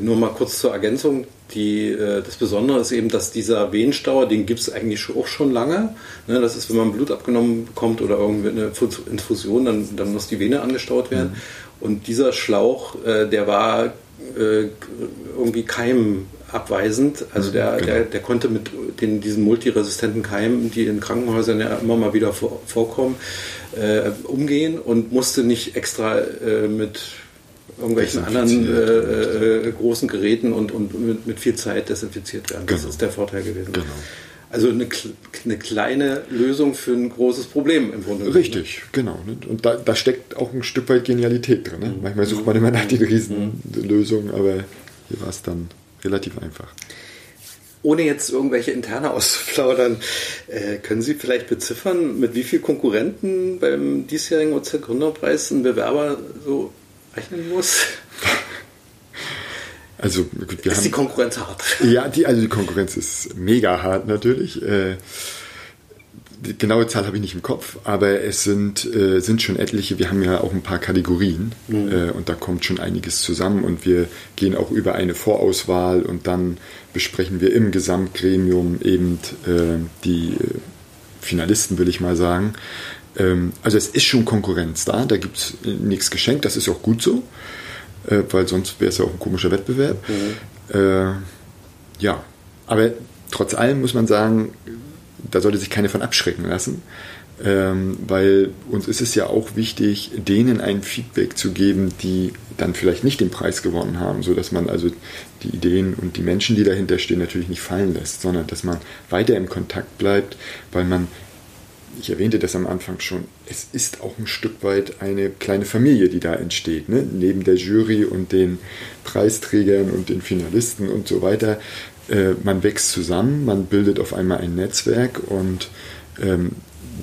nur mal kurz zur Ergänzung. Die, äh, das Besondere ist eben, dass dieser Venenstauer, den gibt es eigentlich auch schon lange. Ne, das ist, wenn man Blut abgenommen bekommt oder irgendwie eine Infusion, dann, dann muss die Vene angestaut werden. Mhm. Und dieser Schlauch, äh, der war irgendwie keimabweisend. Also der, genau. der, der konnte mit den, diesen multiresistenten Keimen, die in Krankenhäusern ja immer mal wieder vor, vorkommen, umgehen und musste nicht extra mit irgendwelchen anderen äh, äh, großen Geräten und, und mit, mit, viel Zeit desinfiziert werden. Genau. Das ist der Vorteil gewesen. Genau. Also eine, eine, kleine Lösung für ein großes Problem im Grunde. Richtig, genau. Ne? Und da, da, steckt auch ein Stück weit Genialität drin. Ne? Mhm. Manchmal sucht man immer nach den Riesenlösungen, aber hier war es dann relativ einfach. Ohne jetzt irgendwelche interne [LAUGHS] auszuplaudern, äh, können Sie vielleicht beziffern, mit wie vielen Konkurrenten beim diesjährigen OZ Gründerpreis ein Bewerber so rechnen muss? [LAUGHS] Also, wir ist haben, die Konkurrenz hart? [LAUGHS] Ja, die, also die Konkurrenz ist mega hart natürlich. Äh, die genaue Zahl habe ich nicht im Kopf, aber es sind, äh, sind schon etliche. Wir haben ja auch ein paar Kategorien mhm. äh, und da kommt schon einiges zusammen und wir gehen auch über eine Vorauswahl und dann besprechen wir im Gesamtgremium eben äh, die äh, Finalisten, will ich mal sagen. Ähm, also es ist schon Konkurrenz da, da gibt es nichts geschenkt, das ist auch gut so, äh, weil sonst wäre es ja auch ein komischer Wettbewerb. Mhm. Äh, ja, aber trotz allem muss man sagen, da sollte sich keiner von abschrecken lassen. Ähm, weil uns ist es ja auch wichtig, denen ein Feedback zu geben, die dann vielleicht nicht den Preis gewonnen haben, sodass man also die Ideen und die Menschen, die dahinter stehen, natürlich nicht fallen lässt, sondern dass man weiter im Kontakt bleibt, weil man ich erwähnte das am Anfang schon, es ist auch ein Stück weit eine kleine Familie, die da entsteht. Ne? Neben der Jury und den Preisträgern und den Finalisten und so weiter. Äh, man wächst zusammen, man bildet auf einmal ein Netzwerk und ähm,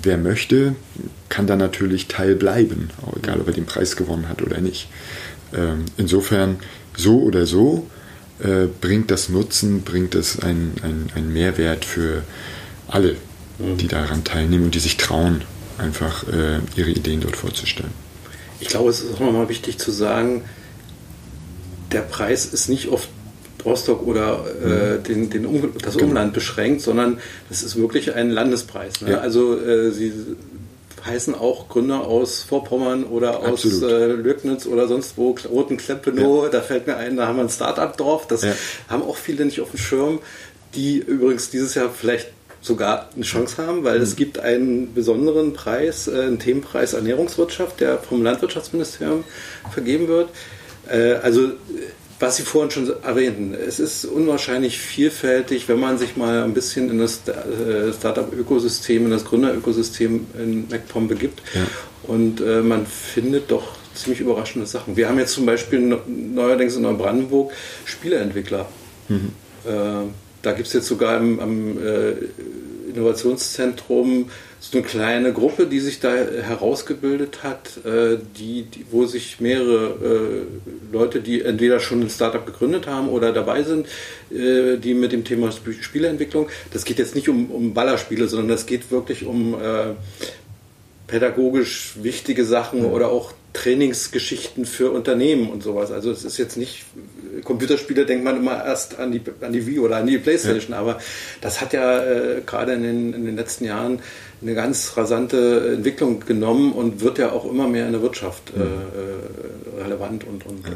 wer möchte, kann da natürlich Teil bleiben, egal ob er den Preis gewonnen hat oder nicht. Ähm, insofern, so oder so, äh, bringt das Nutzen, bringt es einen ein Mehrwert für alle die daran teilnehmen und die sich trauen, einfach äh, ihre Ideen dort vorzustellen. Ich glaube, es ist auch nochmal wichtig zu sagen, der Preis ist nicht auf Rostock oder äh, mhm. den, den um, das genau. Umland beschränkt, sondern das ist wirklich ein Landespreis. Ne? Ja. Also äh, sie heißen auch Gründer aus Vorpommern oder aus äh, Lögnitz oder sonst wo, Roten Kleppenow, ja. da fällt mir ein, da haben wir ein Start-up-Dorf, das ja. haben auch viele nicht auf dem Schirm, die übrigens dieses Jahr vielleicht sogar eine Chance haben, weil mhm. es gibt einen besonderen Preis, äh, einen Themenpreis Ernährungswirtschaft, der vom Landwirtschaftsministerium vergeben wird. Äh, also was Sie vorhin schon erwähnten, es ist unwahrscheinlich vielfältig, wenn man sich mal ein bisschen in das äh, Startup-Ökosystem, in das Gründerökosystem in MacPom begibt. Ja. Und man findet doch ziemlich überraschende Sachen. Wir haben jetzt zum Beispiel neuerdings in Neubrandenburg Spieleentwickler. Mhm. Äh, da gibt es jetzt sogar im, am äh, Innovationszentrum so eine kleine Gruppe, die sich da herausgebildet hat, äh, die, die, wo sich mehrere äh, Leute, die entweder schon ein Startup gegründet haben oder dabei sind, äh, die mit dem Thema Spieleentwicklung, das geht jetzt nicht um, um Ballerspiele, sondern das geht wirklich um äh, pädagogisch wichtige Sachen mhm. oder auch Trainingsgeschichten für Unternehmen und sowas. Also es ist jetzt nicht, Computerspiele denkt man immer erst an die, an die Wii oder an die Playstation, ja. aber das hat ja äh, gerade in den, in den letzten Jahren eine ganz rasante Entwicklung genommen und wird ja auch immer mehr in der Wirtschaft äh, äh relevant und, und äh,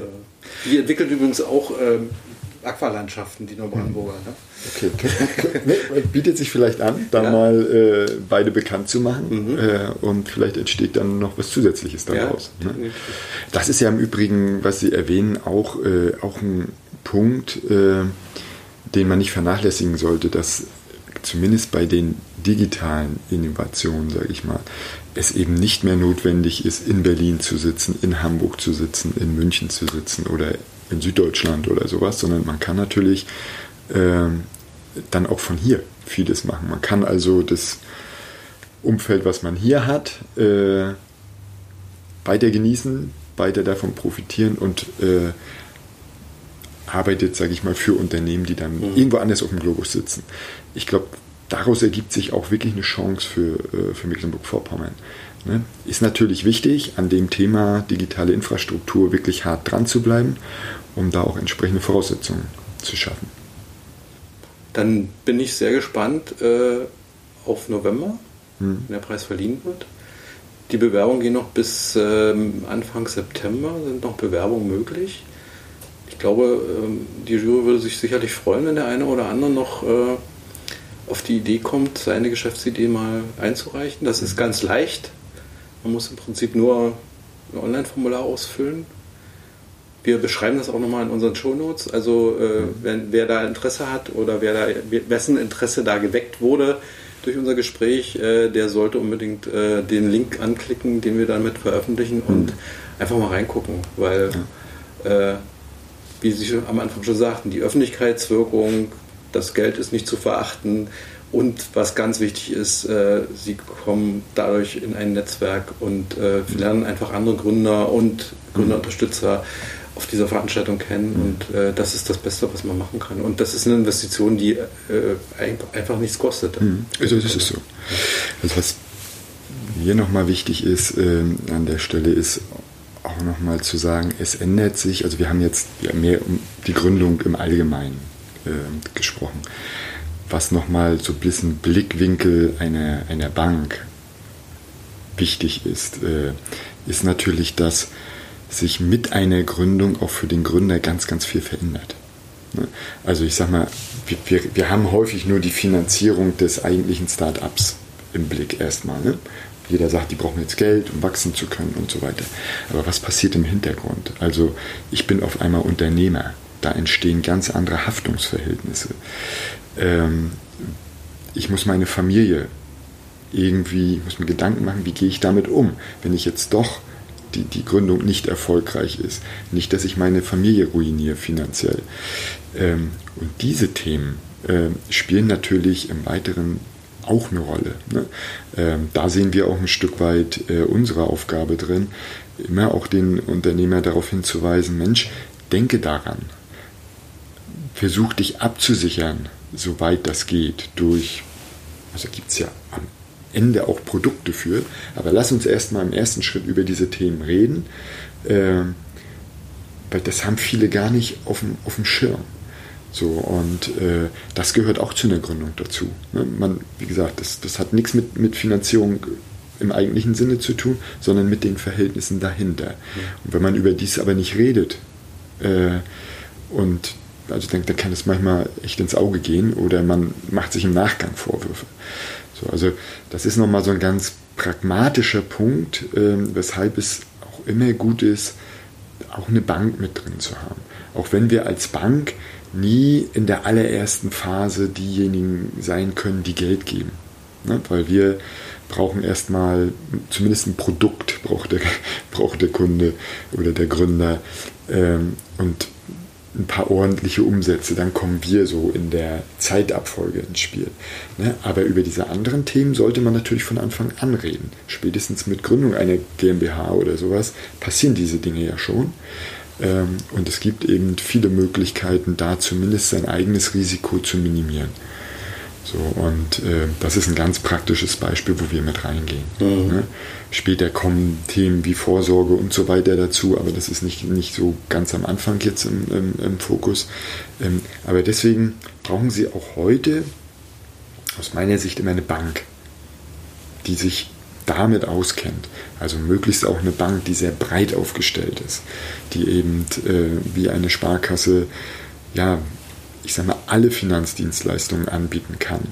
die entwickelt übrigens auch äh, Aqualandschaften, die Neubrandenburger. Ne? Okay, [LAUGHS] bietet sich vielleicht an, da ja. mal äh, beide bekannt zu machen mhm. äh, und vielleicht entsteht dann noch was Zusätzliches daraus. Ja, ne? Das ist ja im Übrigen, was Sie erwähnen, auch, äh, auch ein Punkt, äh, den man nicht vernachlässigen sollte, dass zumindest bei den digitalen Innovationen, sage ich mal, es eben nicht mehr notwendig ist, in Berlin zu sitzen, in Hamburg zu sitzen, in München zu sitzen oder in Süddeutschland oder sowas, sondern man kann natürlich äh, dann auch von hier vieles machen. Man kann also das Umfeld, was man hier hat, äh, weiter genießen, weiter davon profitieren und äh, arbeitet, sage ich mal, für Unternehmen, die dann mhm. irgendwo anders auf dem Globus sitzen. Ich glaube, daraus ergibt sich auch wirklich eine Chance für, äh, für Mecklenburg-Vorpommern. Ne? Ist natürlich wichtig, an dem Thema digitale Infrastruktur wirklich hart dran zu bleiben um da auch entsprechende Voraussetzungen zu schaffen. Dann bin ich sehr gespannt äh, auf November, hm. wenn der Preis verliehen wird. Die Bewerbungen gehen noch bis ähm, Anfang September, sind noch Bewerbungen möglich. Ich glaube, ähm, die Jury würde sich sicherlich freuen, wenn der eine oder andere noch äh, auf die Idee kommt, seine Geschäftsidee mal einzureichen. Das ist ganz leicht. Man muss im Prinzip nur ein Online-Formular ausfüllen. Wir beschreiben das auch nochmal in unseren Shownotes. Also äh, wenn, wer da Interesse hat oder wer da, wessen Interesse da geweckt wurde durch unser Gespräch, äh, der sollte unbedingt äh, den Link anklicken, den wir damit veröffentlichen und mhm. einfach mal reingucken, weil ja. Äh, wie Sie am Anfang schon sagten, die Öffentlichkeitswirkung, das Geld ist nicht zu verachten. Und was ganz wichtig ist, äh, sie kommen dadurch in ein Netzwerk und äh, lernen einfach andere Gründer und Gründerunterstützer auf dieser Veranstaltung kennen. Und äh, das ist das Beste, was man machen kann. Und das ist eine Investition, die äh, einfach nichts kostet. Mhm. Also das ist so. Also was hier nochmal wichtig ist ähm, an der Stelle ist auch nochmal zu sagen, es ändert sich, also wir haben jetzt mehr um die Gründung im Allgemeinen äh, gesprochen. Was nochmal so ein bisschen Blickwinkel einer, einer Bank wichtig ist, äh, ist natürlich, dass sich mit einer Gründung auch für den Gründer ganz, ganz viel verändert. Ne? Also ich sag mal, wir, wir, wir haben häufig nur die Finanzierung des eigentlichen Start-ups im Blick erstmal. Ne? Jeder sagt, die brauchen jetzt Geld, um wachsen zu können und so weiter. Aber was passiert im Hintergrund? Also ich bin auf einmal Unternehmer. Da entstehen ganz andere Haftungsverhältnisse. Ähm, ich muss meine Familie irgendwie, ich muss mir Gedanken machen, wie gehe ich damit um, wenn ich jetzt doch die, die Gründung nicht erfolgreich ist. Nicht, dass ich meine Familie ruiniere finanziell. Ähm, und diese Themen äh, spielen natürlich im Weiteren auch eine Rolle. Ne? Ähm, da sehen wir auch ein Stück weit äh, unsere Aufgabe drin, immer auch den Unternehmer darauf hinzuweisen, Mensch, denke daran. Versuch dich abzusichern, soweit das geht, durch, also gibt es ja am Ende auch Produkte für, aber lass uns erstmal im ersten Schritt über diese Themen reden, äh, weil das haben viele gar nicht auf dem, auf dem Schirm. So, und äh, das gehört auch zu einer Gründung dazu. Ne? Man, wie gesagt, das, das hat nichts mit, mit Finanzierung im eigentlichen Sinne zu tun, sondern mit den Verhältnissen dahinter. Und wenn man über dies aber nicht redet äh, und also denkt, dann kann es manchmal echt ins Auge gehen oder man macht sich im Nachgang Vorwürfe. So, also das ist nochmal so ein ganz pragmatischer Punkt, äh, weshalb es auch immer gut ist, auch eine Bank mit drin zu haben. Auch wenn wir als Bank nie in der allerersten Phase diejenigen sein können, die Geld geben. Ne? Weil wir brauchen erstmal zumindest ein Produkt, braucht der, [LAUGHS] braucht der Kunde oder der Gründer ähm, und ein paar ordentliche Umsätze, dann kommen wir so in der Zeitabfolge ins Spiel. Ne? Aber über diese anderen Themen sollte man natürlich von Anfang an reden. Spätestens mit Gründung einer GmbH oder sowas passieren diese Dinge ja schon. Ähm, und es gibt eben viele Möglichkeiten, da zumindest sein eigenes Risiko zu minimieren. So, und äh, das ist ein ganz praktisches Beispiel, wo wir mit reingehen. Mhm. Ne? Später kommen Themen wie Vorsorge und so weiter dazu, aber das ist nicht, nicht so ganz am Anfang jetzt im, im, im Fokus. Ähm, aber deswegen brauchen Sie auch heute aus meiner Sicht immer eine Bank, die sich damit auskennt. Also möglichst auch eine Bank, die sehr breit aufgestellt ist, die eben äh, wie eine Sparkasse, ja, ich sag mal, alle Finanzdienstleistungen anbieten kann.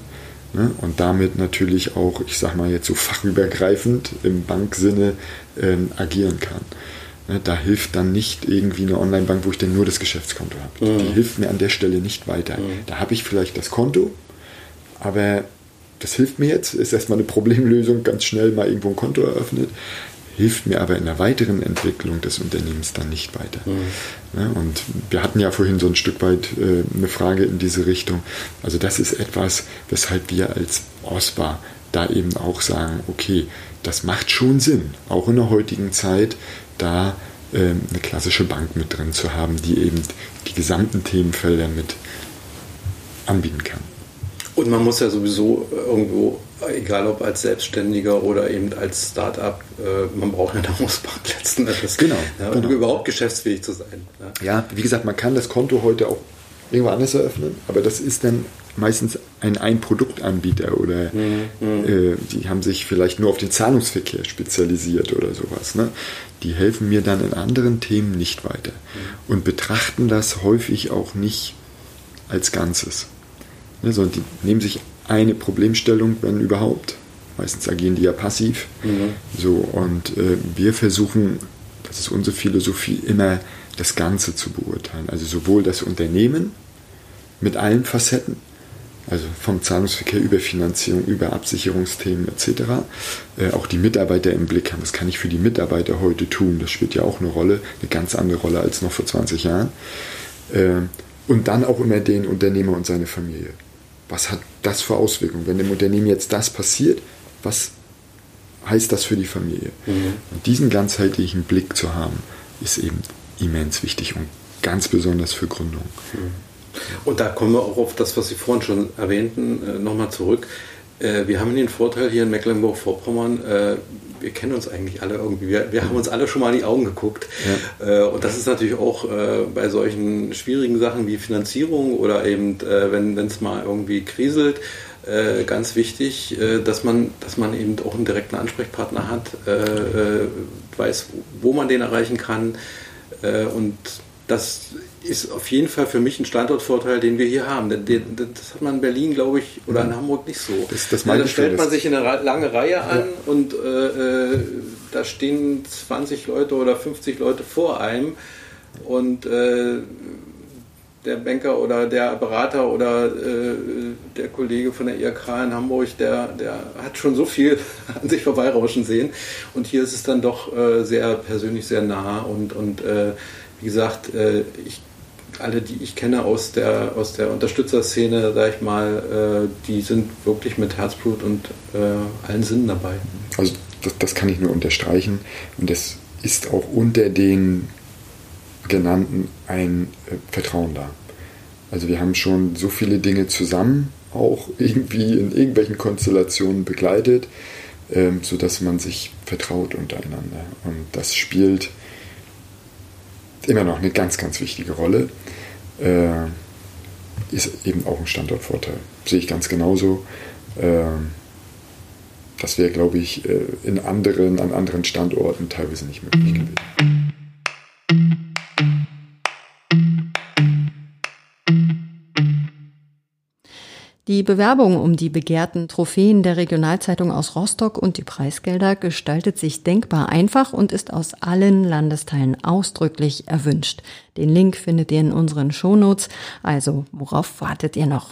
Ne? Und damit natürlich auch, ich sag mal jetzt so fachübergreifend im Banksinne äh, agieren kann. Ne? Da hilft dann nicht irgendwie eine Online-Bank, wo ich dann nur das Geschäftskonto habe. Mhm. Die hilft mir an der Stelle nicht weiter. Mhm. Da habe ich vielleicht das Konto, aber das hilft mir jetzt, ist erstmal eine Problemlösung, ganz schnell mal irgendwo ein Konto eröffnet, hilft mir aber in der weiteren Entwicklung des Unternehmens dann nicht weiter. Mhm. Ja, und wir hatten ja vorhin so ein Stück weit äh, eine Frage in diese Richtung. Also das ist etwas, weshalb wir als OSPA da eben auch sagen, okay, das macht schon Sinn, auch in der heutigen Zeit, da äh, eine klassische Bank mit drin zu haben, die eben die gesamten Themenfelder mit anbieten kann. Und man muss ja sowieso irgendwo egal ob als Selbstständiger oder eben als Start-up, äh, man braucht ja eine Hausbank letzten Endes. Genau, Ja, genau. Um überhaupt geschäftsfähig zu sein. Ja. Ja, wie gesagt, man kann das Konto heute auch irgendwo anders eröffnen, aber das ist dann meistens ein Ein-Produkt-Anbieter oder äh, die haben sich vielleicht nur auf den Zahlungsverkehr spezialisiert oder sowas. Ne? Die helfen mir dann in anderen Themen nicht weiter und betrachten das häufig auch nicht als Ganzes. Ne, sondern die nehmen sich eine Problemstellung, wenn überhaupt. Meistens agieren die ja passiv. So, und äh, wir versuchen, das ist unsere Philosophie, immer das Ganze zu beurteilen. Also sowohl das Unternehmen mit allen Facetten, also vom Zahlungsverkehr über Finanzierung, über Absicherungsthemen etc., äh, auch die Mitarbeiter im Blick haben. Was kann ich für die Mitarbeiter heute tun? Das spielt ja auch eine Rolle, eine ganz andere Rolle als noch vor 20 Jahren. Äh, und dann auch immer den Unternehmer und seine Familie. Was hat das für Auswirkungen? Wenn dem Unternehmen jetzt das passiert, was heißt das für die Familie? Und diesen ganzheitlichen Blick zu haben, ist eben immens wichtig und ganz besonders für Gründung. Und da kommen wir auch auf das, was Sie vorhin schon erwähnten, äh, nochmal zurück. Äh, wir haben den Vorteil hier in Mecklenburg-Vorpommern, äh, wir kennen uns eigentlich alle irgendwie. Wir, wir haben uns alle schon mal in die Augen geguckt. Äh, und das ist natürlich auch äh, bei solchen schwierigen Sachen wie Finanzierung oder eben, äh, wenn es mal irgendwie kriselt, ganz wichtig, dass, man, dass man eben auch einen direkten Ansprechpartner hat, weiß, wo man den erreichen kann. Und das ist auf jeden Fall für mich ein Standortvorteil, den wir hier haben. Das hat man in Berlin, glaube ich, oder in Hamburg nicht so. Das- das ja, da stellt man sich in eine lange Reihe an und äh, äh, da stehen 20 Leute oder 50 Leute vor einem und äh, der Banker oder der Berater oder äh, der Kollege von der IRK in Hamburg, der, der hat schon so viel [LAUGHS] an sich vorbeirauschen sehen. Und hier ist es dann doch äh, sehr persönlich, sehr nah. Und, und äh, wie gesagt, ich, alle, die ich kenne aus der, aus der Unterstützerszene, sag ich mal, äh, die sind wirklich mit Herzblut und äh, allen Sinnen dabei. Also das, das kann ich nur unterstreichen. Und es ist auch unter den genannten ein äh, Vertrauen da. Also wir haben schon so viele Dinge zusammen auch [LAUGHS] irgendwie in irgendwelchen Konstellationen begleitet, ähm, sodass man sich vertraut untereinander. Und das spielt immer noch eine ganz, ganz wichtige Rolle. Äh, ist eben auch ein Standortvorteil. Sehe ich ganz genauso. Ähm, das wäre, glaube ich, äh, in anderen, an anderen Standorten teilweise nicht möglich gewesen. Die Bewerbung um die begehrten Trophäen der Regionalzeitung aus Rostock und die Preisgelder gestaltet sich denkbar einfach und ist aus allen Landesteilen ausdrücklich erwünscht. Den Link findet ihr in unseren Shownotes, also worauf wartet ihr noch?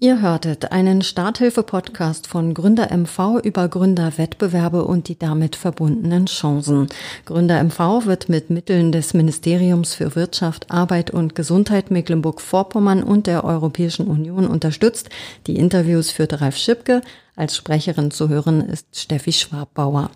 Ihr hörtet einen Starthilfe-Podcast von Gründer MV über Gründerwettbewerbe und die damit verbundenen Chancen. Gründer MV wird mit Mitteln des Ministeriums für Wirtschaft, Arbeit und Gesundheit Mecklenburg-Vorpommern und der Europäischen Union unterstützt. Die Interviews führte Ralf Schipke. Als Sprecherin zu hören ist Steffi Schwabbauer.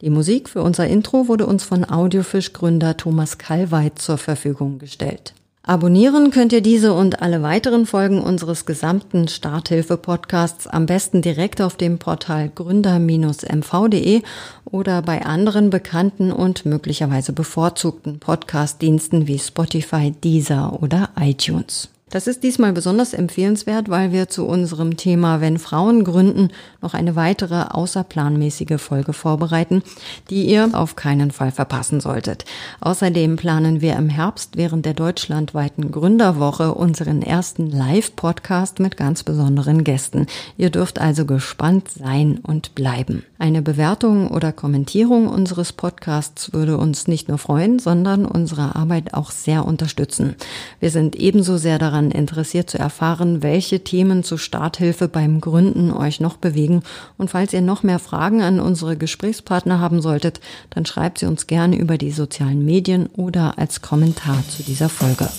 Die Musik für unser Intro wurde uns von Audiofisch-Gründer Thomas Kallweit zur Verfügung gestellt. Abonnieren könnt ihr diese und alle weiteren Folgen unseres gesamten Starthilfe-Podcasts am besten direkt auf dem Portal gründer-mv.de oder bei anderen bekannten und möglicherweise bevorzugten Podcast-Diensten wie Spotify, Deezer oder iTunes. Das ist diesmal besonders empfehlenswert, weil wir zu unserem Thema Wenn Frauen gründen noch eine weitere außerplanmäßige Folge vorbereiten, die ihr auf keinen Fall verpassen solltet. Außerdem planen wir im Herbst während der deutschlandweiten Gründerwoche unseren ersten Live-Podcast mit ganz besonderen Gästen. Ihr dürft also gespannt sein und bleiben. Eine Bewertung oder Kommentierung unseres Podcasts würde uns nicht nur freuen, sondern unsere Arbeit auch sehr unterstützen. Wir sind ebenso sehr daran interessiert zu erfahren, welche Themen zur Starthilfe beim Gründen euch noch bewegen. Und falls ihr noch mehr Fragen an unsere Gesprächspartner haben solltet, dann schreibt sie uns gerne über die sozialen Medien oder als Kommentar zu dieser Folge.